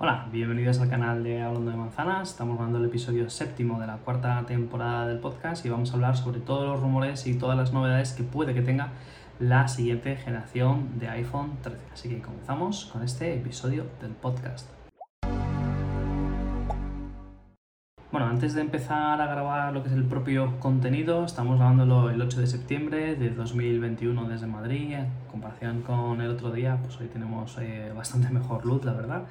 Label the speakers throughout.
Speaker 1: Hola, bienvenidos al canal de Hablando de Manzanas. Estamos grabando el episodio séptimo de la cuarta temporada del podcast y vamos a hablar sobre todos los rumores y todas las novedades que puede que tenga la siguiente generación de iPhone 13. Así que comenzamos con este episodio del podcast. Bueno, antes de empezar a grabar lo que es el propio contenido, estamos grabándolo el 8 de septiembre de 2021 desde Madrid. En comparación con el otro día, pues hoy tenemos eh, bastante mejor luz, la verdad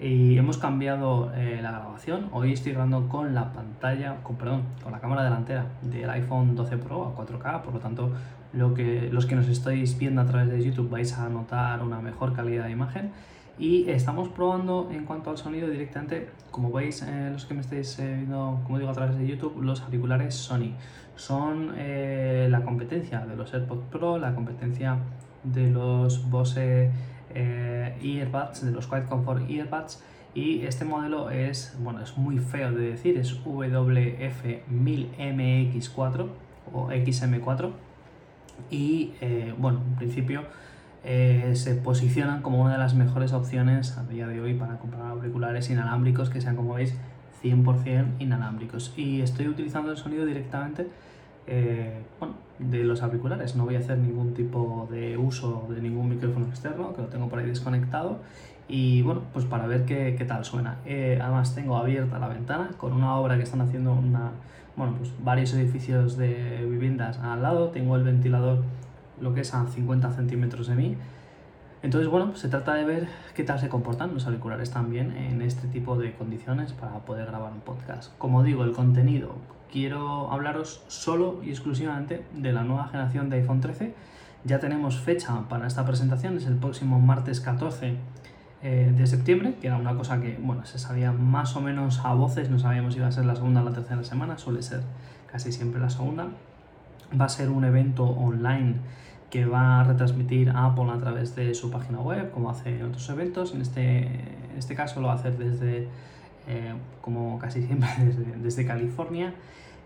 Speaker 1: y hemos cambiado eh, la grabación. Hoy estoy grabando con la pantalla, con, perdón, con la cámara delantera del iPhone 12 Pro a 4K, por lo tanto lo que, los que nos estáis viendo a través de YouTube vais a notar una mejor calidad de imagen. Y estamos probando en cuanto al sonido directamente, como veis eh, los que me estáis eh, viendo, como digo, a través de YouTube, los auriculares Sony. Son la competencia de los AirPods Pro, la competencia de los Bose eh, earbuds, de los Quiet Comfort Earbuds. Y este modelo es, bueno, es muy feo de decir, es WF1000MX4 o XM4. Y eh, bueno, en principio eh, se posicionan como una de las mejores opciones a día de hoy para comprar auriculares inalámbricos que sean, como veis, 100% inalámbricos. Y estoy utilizando el sonido directamente eh, bueno, de los auriculares. No voy a hacer ningún tipo de uso de ningún micrófono externo, que lo tengo por ahí desconectado. Y bueno, pues para ver qué, qué tal suena. Eh, además tengo abierta la ventana con una obra que están haciendo una, bueno, pues varios edificios de viviendas al lado. Tengo el ventilador, lo que es a 50 centímetros de mí. Entonces, bueno, se trata de ver qué tal se comportan los auriculares también en este tipo de condiciones para poder grabar un podcast. Como digo, el contenido quiero hablaros solo y exclusivamente de la nueva generación de iPhone 13. Ya tenemos fecha para esta presentación, es el próximo martes 14 eh, de septiembre, que era una cosa que bueno, se sabía más o menos a voces, no sabíamos si iba a ser la segunda o la tercera semana, suele ser casi siempre la segunda. Va a ser un evento online que va a retransmitir Apple a través de su página web, como hace en otros eventos. En este, en este caso lo va a hacer desde eh, como casi siempre desde, California.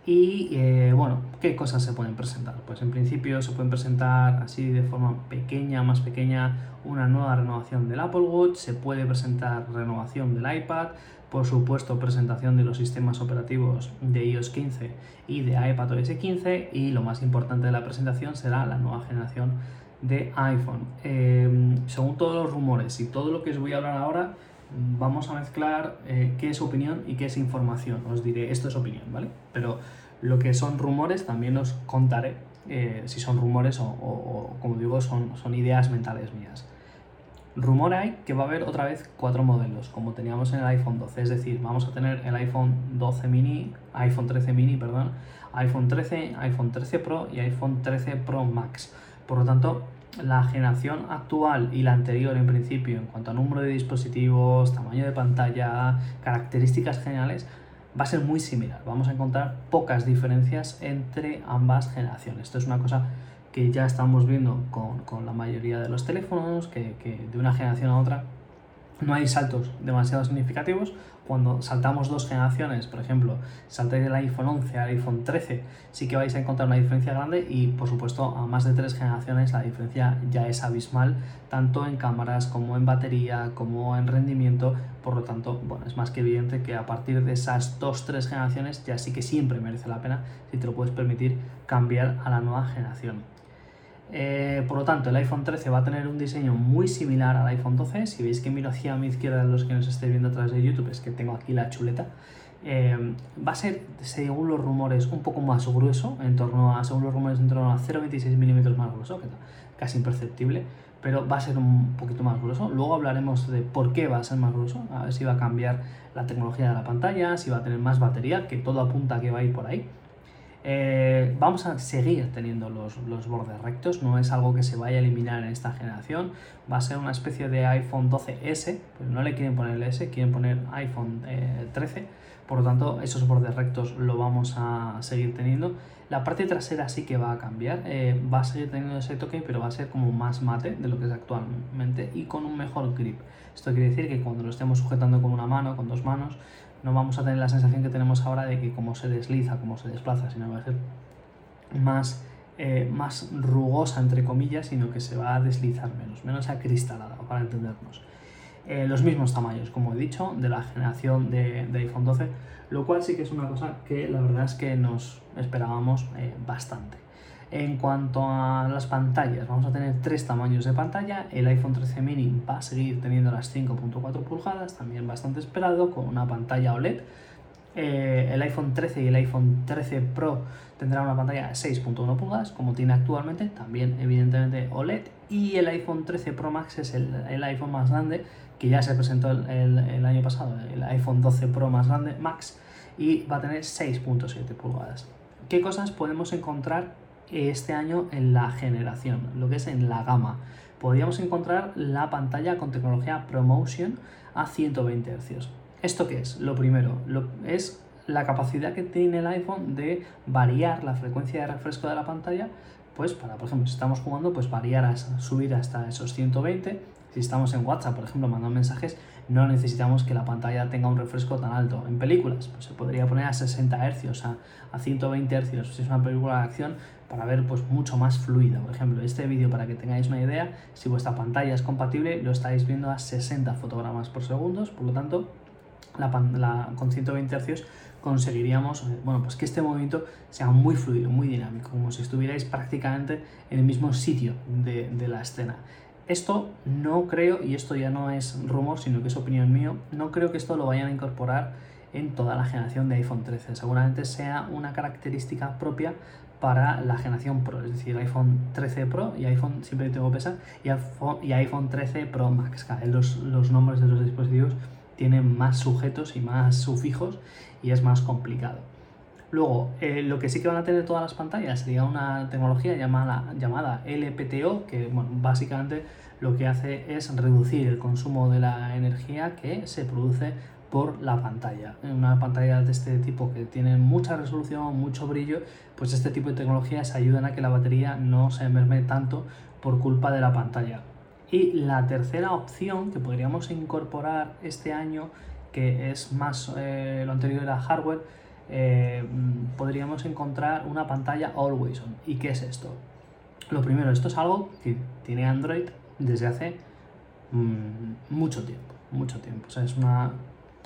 Speaker 1: Y eh, bueno, ¿qué cosas se pueden presentar? Pues en principio se pueden presentar así de forma pequeña, más pequeña, una nueva renovación del Apple Watch, se puede presentar renovación del iPad, por supuesto presentación de los sistemas operativos de iOS 15 y de iPadOS 15 y lo más importante de la presentación será la nueva generación de iPhone. Eh, según todos los rumores y todo lo que os voy a hablar ahora, vamos a mezclar eh, qué es opinión y qué es información. Os diré, esto es opinión, ¿vale? Pero lo que son rumores también os contaré eh, si son rumores o, como digo, son, son ideas mentales mías. Rumor hay que va a haber otra vez cuatro modelos, como teníamos en el iPhone 12, es decir, vamos a tener el iPhone 12 mini, iPhone 13 mini, perdón, iPhone 13, iPhone 13 Pro y iPhone 13 Pro Max. Por lo tanto, la generación actual y la anterior en principio en cuanto a número de dispositivos, tamaño de pantalla, características generales, va a ser muy similar. Vamos a encontrar pocas diferencias entre ambas generaciones. Esto es una cosa que ya estamos viendo con, la mayoría de los teléfonos, que, que de una generación a otra no hay saltos demasiado significativos. Cuando saltamos dos generaciones, por ejemplo, saltáis del iPhone 11 al iPhone 13, sí que vais a encontrar una diferencia grande y por supuesto a más de tres generaciones la diferencia ya es abismal, tanto en cámaras como en batería, como en rendimiento. Por lo tanto, bueno, es más que evidente que a partir de esas dos, tres generaciones ya sí que siempre merece la pena, si te lo puedes permitir, cambiar a la nueva generación. Eh, por lo tanto, el iPhone 13 va a tener un diseño muy similar al iPhone 12. Si veis que miro hacia mi izquierda, los que nos estéis viendo a través de YouTube, es que tengo aquí la chuleta. Eh, va a ser, según los rumores, un poco más grueso, en torno a, según los rumores, en torno a 0,26 milímetros más grueso, que casi imperceptible, pero va a ser un poquito más grueso. Luego hablaremos de por qué va a ser más grueso, a ver si va a cambiar la tecnología de la pantalla, si va a tener más batería, que todo apunta a que va a ir por ahí. Eh, vamos a seguir teniendo los, bordes rectos, no es algo que se vaya a eliminar en esta generación, va a ser una especie de iPhone 12S, pues no le quieren poner el S, quieren poner iPhone 13, eh, por lo tanto esos bordes rectos lo vamos a seguir teniendo. La parte trasera sí que va a cambiar, eh, va a seguir teniendo ese toque, pero va a ser como más mate de lo que es actualmente y con un mejor grip. Esto quiere decir que cuando lo estemos sujetando con una mano, con dos manos, no vamos a tener la sensación que tenemos ahora de que como se desliza, como se desplaza, sino va a ser más, eh, más rugosa, entre comillas, sino que se va a deslizar menos, menos acristalada, para entendernos. eh, los mismos tamaños, como he dicho, de la generación de, iPhone 12, lo cual sí que es una cosa que la verdad es que nos esperábamos eh, bastante. En cuanto a las pantallas, vamos a tener tres tamaños de pantalla. El iPhone 13 mini va a seguir teniendo las 5.4 pulgadas, también bastante esperado, con una pantalla OLED. Eh, el iPhone 13 y el iPhone 13 Pro tendrán una pantalla de 6.1 pulgadas, como tiene actualmente, también evidentemente OLED. Y el iPhone 13 Pro Max es el, el iPhone más grande que ya se presentó el, año pasado, el iPhone 12 Pro más grande, Max, y va a tener 6.7 pulgadas. ¿Qué cosas podemos encontrar este año en la generación, lo que es en la gama? Podríamos encontrar la pantalla con tecnología ProMotion a 120 Hz. ¿Esto qué es? Lo primero, lo, es la capacidad que tiene el iPhone de variar la frecuencia de refresco de la pantalla, pues para, por ejemplo, si estamos jugando, pues variar, a subir hasta esos 120 si estamos en WhatsApp, por ejemplo, mandando mensajes, no necesitamos que la pantalla tenga un refresco tan alto. En películas, pues se podría poner a 60 Hz, a, a 120 Hz, si es una película de acción, para ver pues mucho más fluida. Por ejemplo, este vídeo, para que tengáis una idea, si vuestra pantalla es compatible, lo estáis viendo a 60 fotogramas por segundo, por lo tanto, la, la, con 120 Hz conseguiríamos eh, bueno, pues que este movimiento sea muy fluido, muy dinámico, como si estuvierais prácticamente en el mismo sitio de, de la escena. Esto no creo, y esto ya no es rumor, sino que es opinión mío, no creo que esto lo vayan a incorporar en toda la generación de iPhone 13. Seguramente sea una característica propia para la generación Pro, es decir, iPhone 13 Pro y iPhone, siempre tengo que y iPhone, y iPhone 13 Pro Max. los, los nombres de los dispositivos tienen más sujetos y más sufijos y es más complicado. Luego, eh, lo que sí que van a tener todas las pantallas sería una tecnología llamada, llamada LPTO, que básicamente lo que hace es reducir el consumo de la energía que se produce por la pantalla. En una pantalla de este tipo que tiene mucha resolución, mucho brillo, pues este tipo de tecnologías ayudan a que la batería no se merme tanto por culpa de la pantalla. Y la tercera opción que podríamos incorporar este año, que es más eh, lo anterior era hardware, eh, podríamos encontrar una pantalla Always On. ¿Y qué es esto? Lo primero, esto es algo que tiene Android desde hace mm, mucho tiempo, mucho tiempo. Es una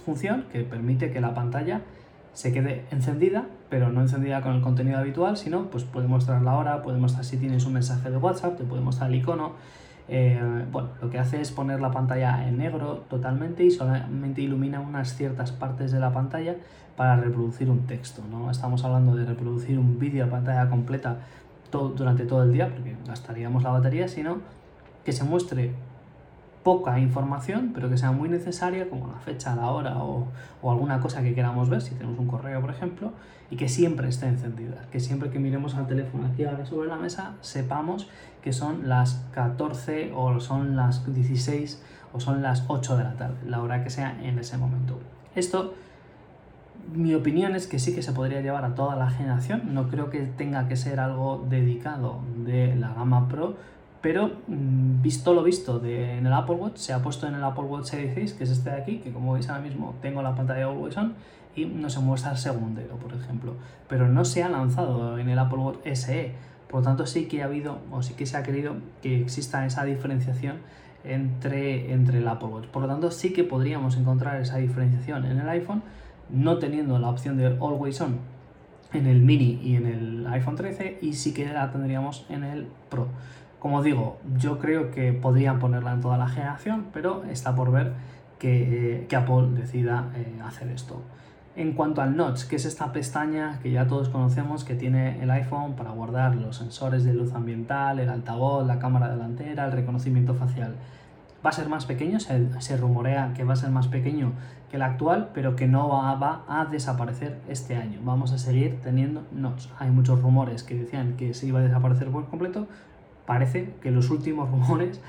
Speaker 1: función que permite que la pantalla se quede encendida, pero no encendida con el contenido habitual, sino pues puede mostrar la hora, puede mostrar si tienes un mensaje de WhatsApp, te puede mostrar el icono. Eh, bueno, lo que hace es poner la pantalla en negro totalmente y solamente ilumina unas ciertas partes de la pantalla para reproducir un texto. No estamos hablando de reproducir un vídeo a pantalla completa todo, durante todo el día, porque gastaríamos la batería, sino que se muestre poca información, pero que sea muy necesaria, como la fecha, la hora o, o, alguna cosa que queramos ver, si tenemos un correo, por ejemplo, y que siempre esté encendida, que siempre que miremos al teléfono aquí ahora sobre la mesa, sepamos que son las 14 o son las 16 o son las 8 de la tarde, la hora que sea en ese momento. Esto mi opinión es que sí que se podría llevar a toda la generación. No creo que tenga que ser algo dedicado de la gama Pro, pero mm, visto lo visto de, en el Apple Watch, se ha puesto en el Apple Watch Series 6, que es este de aquí, que como veis ahora mismo tengo la pantalla de Always On y no se muestra el segundero, por ejemplo. Pero no se ha lanzado en el Apple Watch SE. Por lo tanto, sí que ha habido, o sí que se ha querido que exista esa diferenciación entre, entre el Apple Watch. Por lo tanto, sí que podríamos encontrar esa diferenciación en el iPhone no teniendo la opción de Always On en el mini y en el iPhone 13 y sí que la tendríamos en el Pro. Como digo, yo creo que podrían ponerla en toda la generación, pero está por ver que, Apple decida eh, hacer esto. En cuanto al notch, que es esta pestaña que ya todos conocemos que tiene el iPhone para guardar los sensores de luz ambiental, el altavoz, la cámara delantera, el reconocimiento facial va a ser más pequeño, se, rumorea que va a ser más pequeño que el actual, pero que no va, a desaparecer este año. Vamos a seguir teniendo notch. Hay muchos rumores que decían que se iba a desaparecer por completo. Parece que los últimos rumores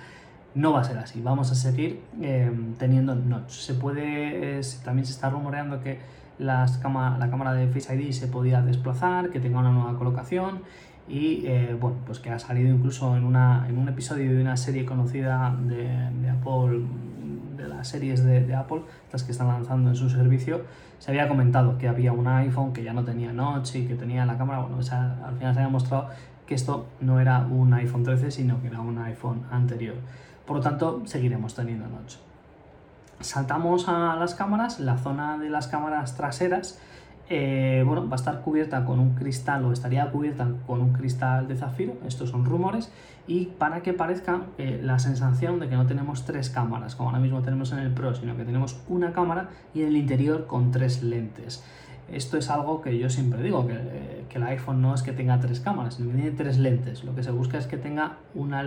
Speaker 1: no va a ser así. Vamos a seguir em, teniendo notch. Se puede, también se está rumoreando que las la cámara de Face ID se podía desplazar, que tenga una nueva colocación y eh, bueno, pues que ha salido incluso en, una, en un episodio de una serie conocida de, Apple, de las series de, Apple, las que están lanzando en su servicio, se había comentado que había un iPhone que ya no tenía notch y que tenía la cámara, bueno, o sea, al final se había mostrado que esto no era un iPhone 13, sino que era un iPhone anterior. Por lo tanto, seguiremos teniendo notch. Saltamos a las cámaras, la zona de las cámaras traseras eh, bueno, va a estar cubierta con un cristal o estaría cubierta con un cristal de zafiro, estos son rumores, y para que parezca eh, la sensación de que no tenemos tres cámaras, como ahora mismo tenemos en el Pro, sino que tenemos una cámara y en el interior con tres lentes. Esto es algo que yo siempre digo, que, eh, el iPhone no es que tenga tres cámaras, sino que tiene tres lentes. Lo que se busca es que tenga una,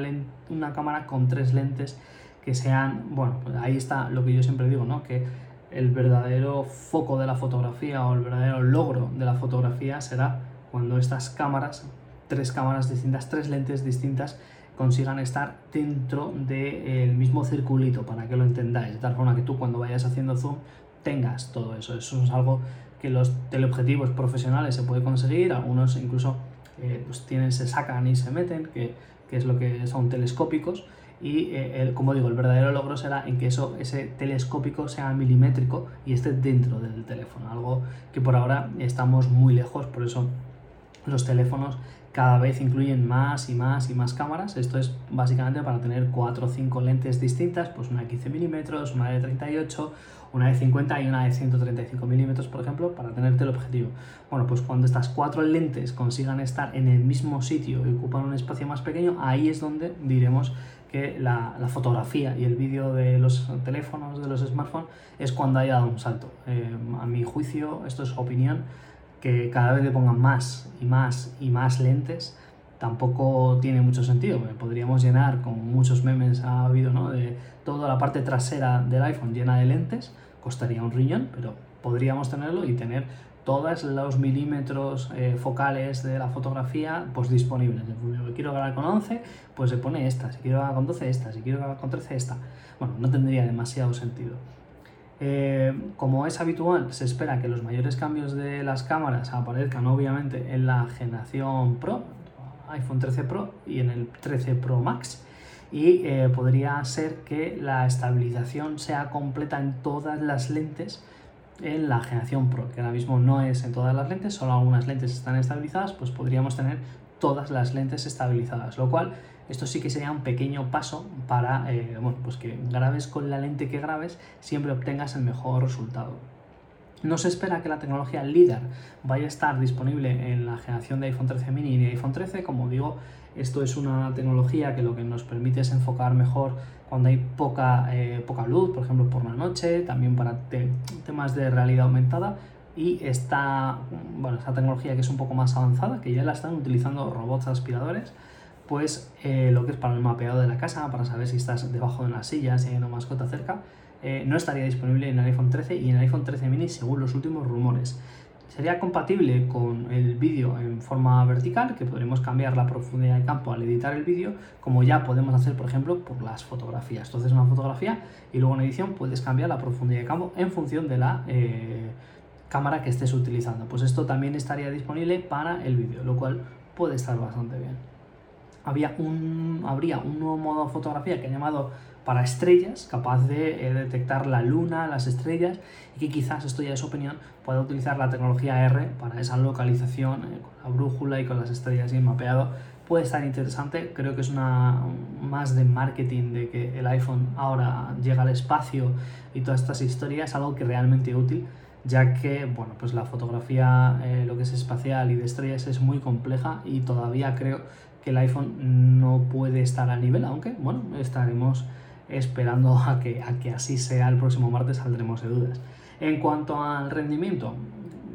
Speaker 1: una cámara con tres lentes que sean, bueno, pues ahí está lo que yo siempre digo, ¿no? Que el verdadero foco de la fotografía o el verdadero logro de la fotografía será cuando estas cámaras, tres cámaras distintas, tres lentes distintas, consigan estar dentro del mismo circulito, para que lo entendáis, de tal forma que tú cuando vayas haciendo zoom tengas todo eso. Eso es algo que los teleobjetivos profesionales se puede conseguir, algunos incluso eh, pues tienen, se sacan y se meten, que, que es lo que son telescópicos, y eh, como digo, el verdadero logro será en que eso, ese telescópico sea milimétrico y esté dentro del teléfono, algo que por ahora estamos muy lejos, por eso los teléfonos cada vez incluyen más y más y más cámaras. Esto es básicamente para tener 4 o 5 lentes distintas, pues una de 15 milímetros, una de 38, una de 50 y una de 135 milímetros, por ejemplo, para tenerte el objetivo. Bueno, pues cuando estas cuatro lentes consigan estar en el mismo sitio y ocupan un espacio más pequeño, ahí es donde diremos que la, fotografía y el vídeo de los teléfonos, de los smartphones, es cuando haya dado un salto. Eh, a mi juicio, esto es opinión, que cada vez le pongan más y más y más lentes, tampoco tiene mucho sentido. Podríamos llenar, con muchos memes ha habido, ¿no? de toda la parte trasera del iPhone llena de lentes, costaría un riñón, pero podríamos tenerlo y tener todos los milímetros eh, focales de la fotografía pues disponibles. Si quiero grabar con 11, pues se pone esta, si quiero grabar con 12 esta, si quiero grabar con 13 esta. Bueno, no tendría demasiado sentido. Eh, como es habitual, se espera que los mayores cambios de las cámaras aparezcan obviamente en la generación Pro, iPhone 13 Pro y en el 13 Pro Max. Y eh, podría ser que la estabilización sea completa en todas las lentes en la generación Pro, que ahora mismo no es en todas las lentes, solo algunas lentes están estabilizadas, pues podríamos tener todas las lentes estabilizadas, lo cual esto sí que sería un pequeño paso para eh, bueno, pues que grabes con la lente que grabes, siempre obtengas el mejor resultado. No se espera que la tecnología LIDAR vaya a estar disponible en la generación de iPhone 13 mini y iPhone 13. Como digo, esto es una tecnología que lo que nos permite es enfocar mejor cuando hay poca, eh, poca luz, por ejemplo por la noche, también para temas de realidad aumentada. Y esta, bueno, esta tecnología que es un poco más avanzada, que ya la están utilizando robots aspiradores, pues eh, lo que es para el mapeado de la casa, para saber si estás debajo de una silla, si hay una mascota cerca, eh, no estaría disponible en el iPhone 13 y en el iPhone 13 mini según los últimos rumores. Sería compatible con el vídeo en forma vertical, que podremos cambiar la profundidad de campo al editar el vídeo, como ya podemos hacer, por ejemplo, por las fotografías. Entonces, una fotografía y luego en edición puedes cambiar la profundidad de campo en función de la eh, cámara que estés utilizando. Pues esto también estaría disponible para el vídeo, lo cual puede estar bastante bien. Había un, habría un nuevo modo de fotografía que he llamado para estrellas, capaz de eh, detectar la luna, las estrellas, y que quizás, esto ya es opinión, pueda utilizar la tecnología R para esa localización eh, con la brújula y con las estrellas y mapeado. Puede estar interesante, creo que es una más de marketing de que el iPhone ahora llega al espacio y todas estas historias, algo que realmente útil, ya que bueno, pues la fotografía, eh, lo que es espacial y de estrellas es muy compleja y todavía creo que el iPhone no puede estar al nivel, aunque bueno, estaremos esperando a que, a que así sea el próximo martes, saldremos de dudas. En cuanto al rendimiento,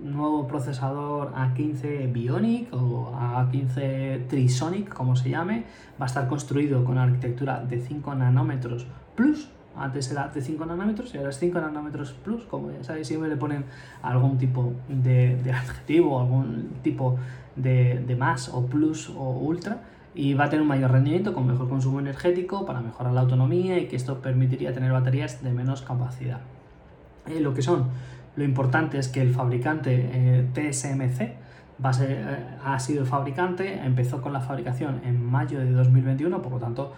Speaker 1: nuevo procesador A15 Bionic o A15 Trisonic, como se llame, va a estar construido con arquitectura de 5 nanómetros plus. Antes era de 5 nanómetros y ahora es 5 nanómetros plus, como ya sabéis, siempre le ponen algún tipo de, adjetivo, algún tipo de más o plus o ultra y va a tener un mayor rendimiento con mejor consumo energético para mejorar la autonomía y que esto permitiría tener baterías de menos capacidad. Eh, lo que son, lo importante es que el fabricante eh, TSMC eh, ha sido el fabricante, empezó con la fabricación en mayo de 2021, por lo tanto,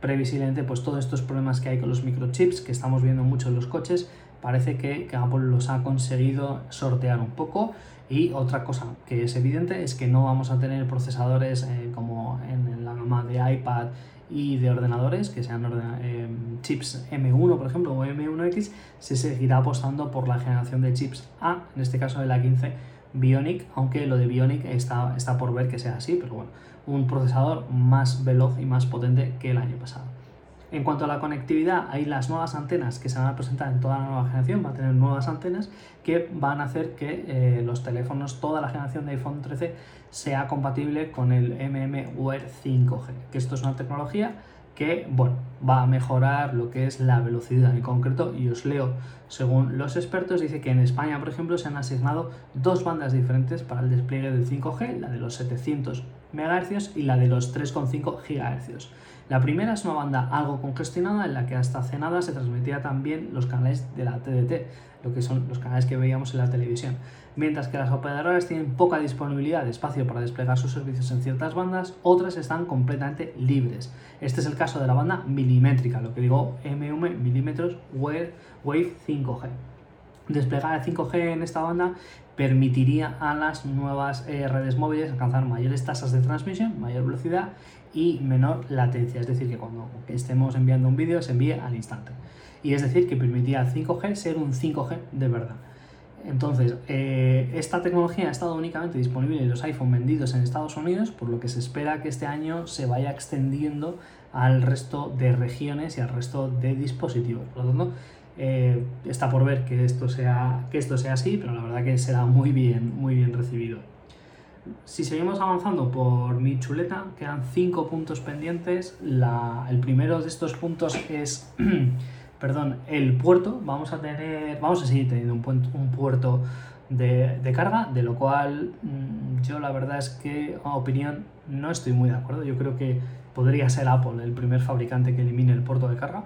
Speaker 1: previsiblemente, pues todos estos problemas que hay con los microchips que estamos viendo mucho en los coches, parece que Apple los ha conseguido sortear un poco y otra cosa que es evidente es que no vamos a tener procesadores eh, como en, la gama de iPad y de ordenadores, que sean eh, chips M1 por ejemplo o M1X, se seguirá apostando por la generación de chips A, en este caso de la 15 Bionic, aunque lo de Bionic está, está por ver que sea así, pero bueno, un procesador más veloz y más potente que el año pasado. En cuanto a la conectividad, hay las nuevas antenas que se van a presentar en toda la nueva generación, va a tener nuevas antenas que van a hacer que eh, los teléfonos, toda la generación de iPhone 13, sea compatible con el mmWare 5G, que esto es una tecnología que bueno, va a mejorar lo que es la velocidad en concreto y os leo, según los expertos, dice que en España, por ejemplo, se han asignado dos bandas diferentes para el despliegue del 5G, la de los 700 MHz y la de los 3,5 GHz. La primera es una banda algo congestionada en la que hasta hace nada se transmitía también los canales de la TDT, lo que son los canales que veíamos en la televisión. Mientras que las operadoras tienen poca disponibilidad de espacio para desplegar sus servicios en ciertas bandas, otras están completamente libres. Este es el caso de la banda milimétrica, lo que digo MM milímetros Wave 5G. Desplegar el 5G en esta banda permitiría a las nuevas eh, redes móviles alcanzar mayores tasas de transmisión, mayor velocidad y menor latencia, es decir, que cuando estemos enviando un vídeo se envíe al instante. Y es decir, que permitía al 5G ser un 5G de verdad. Entonces, eh, esta tecnología ha estado únicamente disponible en los iPhone vendidos en Estados Unidos, por lo que se espera que este año se vaya extendiendo al resto de regiones y al resto de dispositivos. Por lo tanto, eh, está por ver que esto, sea, que esto sea así, pero la verdad que será muy bien, muy bien recibido. Si seguimos avanzando por mi chuleta, quedan cinco puntos pendientes. el primero de estos puntos es, perdón, el puerto. Vamos a tener, vamos a seguir teniendo un, un puerto de, de, carga, de lo cual mm, yo la verdad es que, a opinión, no estoy muy de acuerdo. Yo creo que podría ser Apple el primer fabricante que elimine el puerto de carga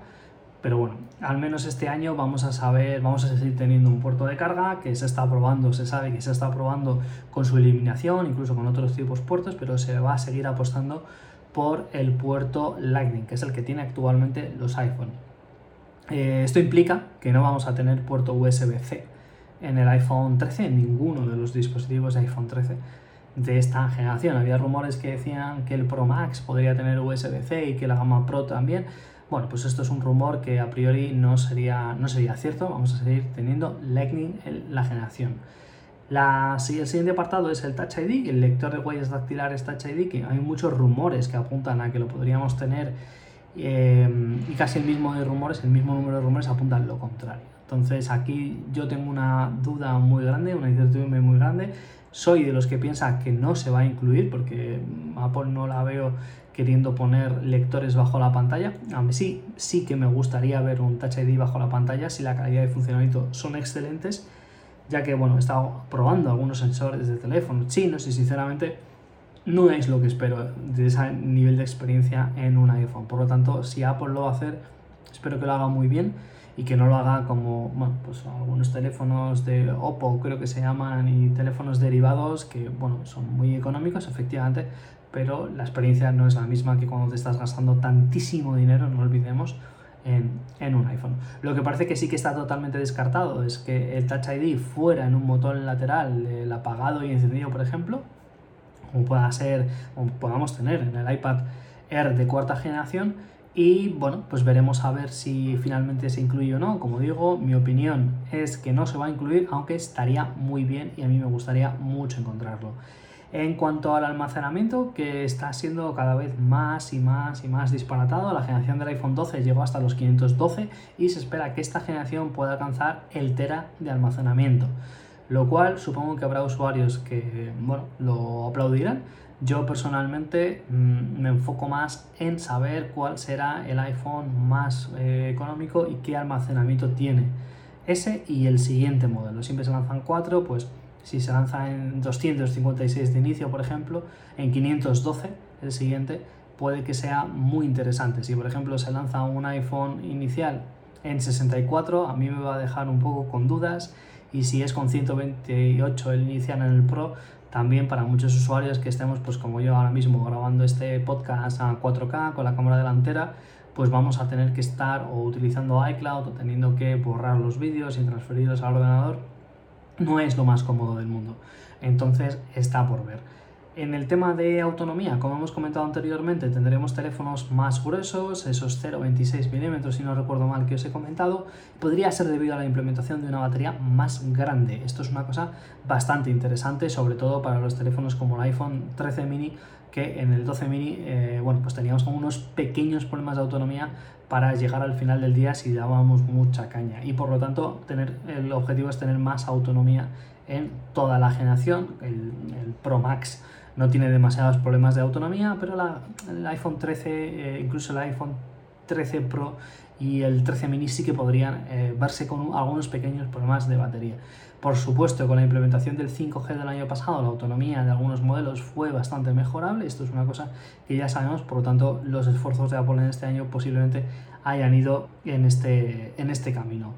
Speaker 1: pero bueno, al menos este año vamos a saber, vamos a seguir teniendo un puerto de carga que se está probando, se sabe que se está probando con su eliminación, incluso con otros tipos puertos, pero se va a seguir apostando por el puerto Lightning, que es el que tiene actualmente los iPhone. Eh, esto implica que no vamos a tener puerto USB-C en el iPhone 13, en ninguno de los dispositivos de iPhone 13 de esta generación. Había rumores que decían que el Pro Max podría tener USB-C y que la gama Pro también. Bueno, pues esto es un rumor que a priori no sería, no sería cierto, vamos a seguir teniendo Lightning en la generación. La, el siguiente apartado es el Touch ID, el lector de huellas dactilares Touch ID, que hay muchos rumores que apuntan a que lo podríamos tener eh, y casi el mismo de rumores, el mismo número de rumores apuntan lo contrario. Entonces aquí yo tengo una duda muy grande, una incertidumbre muy grande. Soy de los que piensa que no se va a incluir porque Apple no la veo queriendo poner lectores bajo la pantalla. A sí, sí que me gustaría ver un Touch ID bajo la pantalla si la calidad de funcionamiento son excelentes, ya que bueno, he estado probando algunos sensores de teléfono chinos y sinceramente no es lo que espero de ese nivel de experiencia en un iPhone. Por lo tanto, si Apple lo va a hacer, espero que lo haga muy bien y que no lo haga como bueno, pues algunos teléfonos de Oppo creo que se llaman y teléfonos derivados que bueno, son muy económicos efectivamente pero la experiencia no es la misma que cuando te estás gastando tantísimo dinero, no olvidemos, en, un iPhone. Lo que parece que sí que está totalmente descartado es que el Touch ID fuera en un botón lateral, el apagado y encendido, por ejemplo, como pueda ser, como podamos tener en el iPad Air de cuarta generación. Y bueno, pues veremos a ver si finalmente se incluye o no. Como digo, mi opinión es que no se va a incluir, aunque estaría muy bien y a mí me gustaría mucho encontrarlo. En cuanto al almacenamiento, que está siendo cada vez más y más y más disparatado, la generación del iPhone 12 llegó hasta los 512 y se espera que esta generación pueda alcanzar el tera de almacenamiento, lo cual supongo que habrá usuarios que bueno, lo aplaudirán. Yo personalmente mm, me enfoco más en saber cuál será el iPhone más eh, económico y qué almacenamiento tiene. Ese y el siguiente modelo. Siempre se lanzan cuatro, pues si se lanza en 256 de inicio, por ejemplo, en 512, el siguiente, puede que sea muy interesante. Si, por ejemplo, se lanza un iPhone inicial en 64, a mí me va a dejar un poco con dudas. Y si es con 128 el inicial en el Pro, también para muchos usuarios que estemos, pues como yo ahora mismo grabando este podcast a 4K con la cámara delantera, pues vamos a tener que estar o utilizando iCloud o teniendo que borrar los vídeos y transferirlos al ordenador no es lo más cómodo del mundo. Entonces está por ver. En el tema de autonomía, como hemos comentado anteriormente, tendremos teléfonos más gruesos, esos 0,26 milímetros, si no recuerdo mal que os he comentado. Podría ser debido a la implementación de una batería más grande. Esto es una cosa bastante interesante, sobre todo para los teléfonos como el iPhone 13 mini, que en el 12 mini, eh, bueno, pues teníamos como unos pequeños problemas de autonomía para llegar al final del día si dábamos mucha caña. Y por lo tanto, tener, el objetivo es tener más autonomía en toda la generación. El Pro Max no tiene demasiados problemas de autonomía, pero el iPhone 13, eh, incluso el iPhone 13 Pro y el 13 mini sí que podrían eh, verse con algunos pequeños problemas de batería. Por supuesto, con la implementación del 5G del año pasado, la autonomía de algunos modelos fue bastante mejorable. Esto es una cosa que ya sabemos, por lo tanto, los esfuerzos de Apple en este año posiblemente hayan ido en este, en este camino.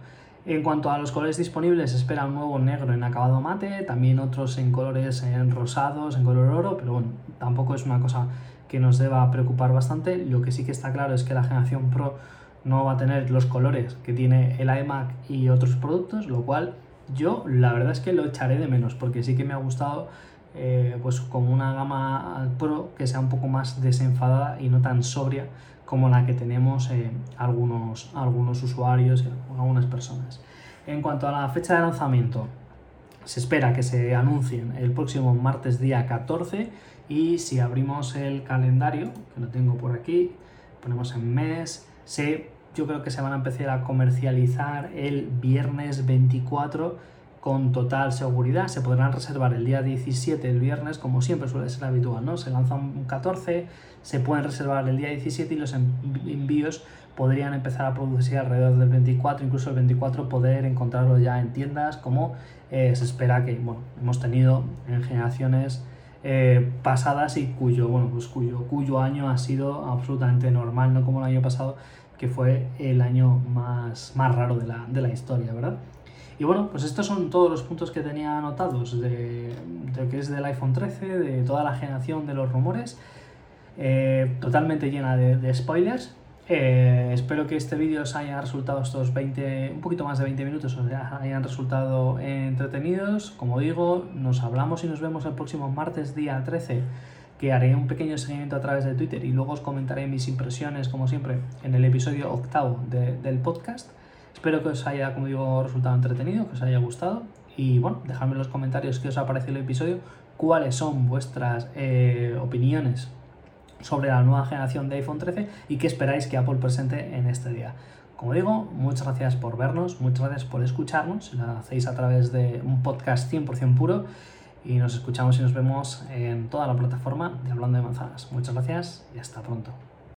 Speaker 1: En cuanto a los colores disponibles, se espera un nuevo negro en acabado mate, también otros en colores en rosados, en color oro, pero bueno, tampoco es una cosa que nos deba preocupar bastante. Lo que sí que está claro es que la generación Pro no va a tener los colores que tiene el iMac y otros productos, lo cual yo la verdad es que lo echaré de menos, porque sí que me ha gustado eh, pues como una gama Pro que sea un poco más desenfadada y no tan sobria como la que tenemos eh, algunos, algunos usuarios algunas personas. En cuanto a la fecha de lanzamiento, se espera que se anuncien el próximo martes día 14 y si abrimos el calendario, que lo tengo por aquí, ponemos en mes, se, yo creo que se van a empezar a comercializar el viernes 24 con total seguridad. Se podrán reservar el día 17, el viernes, como siempre suele ser habitual, ¿no? Se lanza un 14, se pueden reservar el día 17 y los envíos podrían empezar a producirse alrededor del 24, incluso el 24 poder encontrarlo ya en tiendas, como eh, se espera que, bueno, hemos tenido en generaciones eh, pasadas y cuyo, bueno, pues cuyo, cuyo año ha sido absolutamente normal, no como el año pasado, que fue el año más, más raro de la, de la historia, ¿verdad? Y bueno, pues estos son todos los puntos que tenía anotados de, de que es del iPhone 13, de toda la generación de los rumores, eh, totalmente llena de, spoilers. Eh, espero que este vídeo os haya resultado estos 20, un poquito más de 20 minutos, os hayan resultado entretenidos. Como digo, nos hablamos y nos vemos el próximo martes día 13 que haré un pequeño seguimiento a través de Twitter y luego os comentaré mis impresiones, como siempre, en el episodio octavo del podcast. Espero que os haya, como digo, resultado entretenido, que os haya gustado. Y bueno, dejadme en los comentarios qué os ha parecido el episodio, cuáles son vuestras eh, opiniones sobre la nueva generación de iPhone 13 y qué esperáis que Apple presente en este día. Como digo, muchas gracias por vernos, muchas gracias por escucharnos, lo hacéis a través de un podcast 100% puro y nos escuchamos y nos vemos en toda la plataforma de Hablando de Manzanas. Muchas gracias y hasta pronto.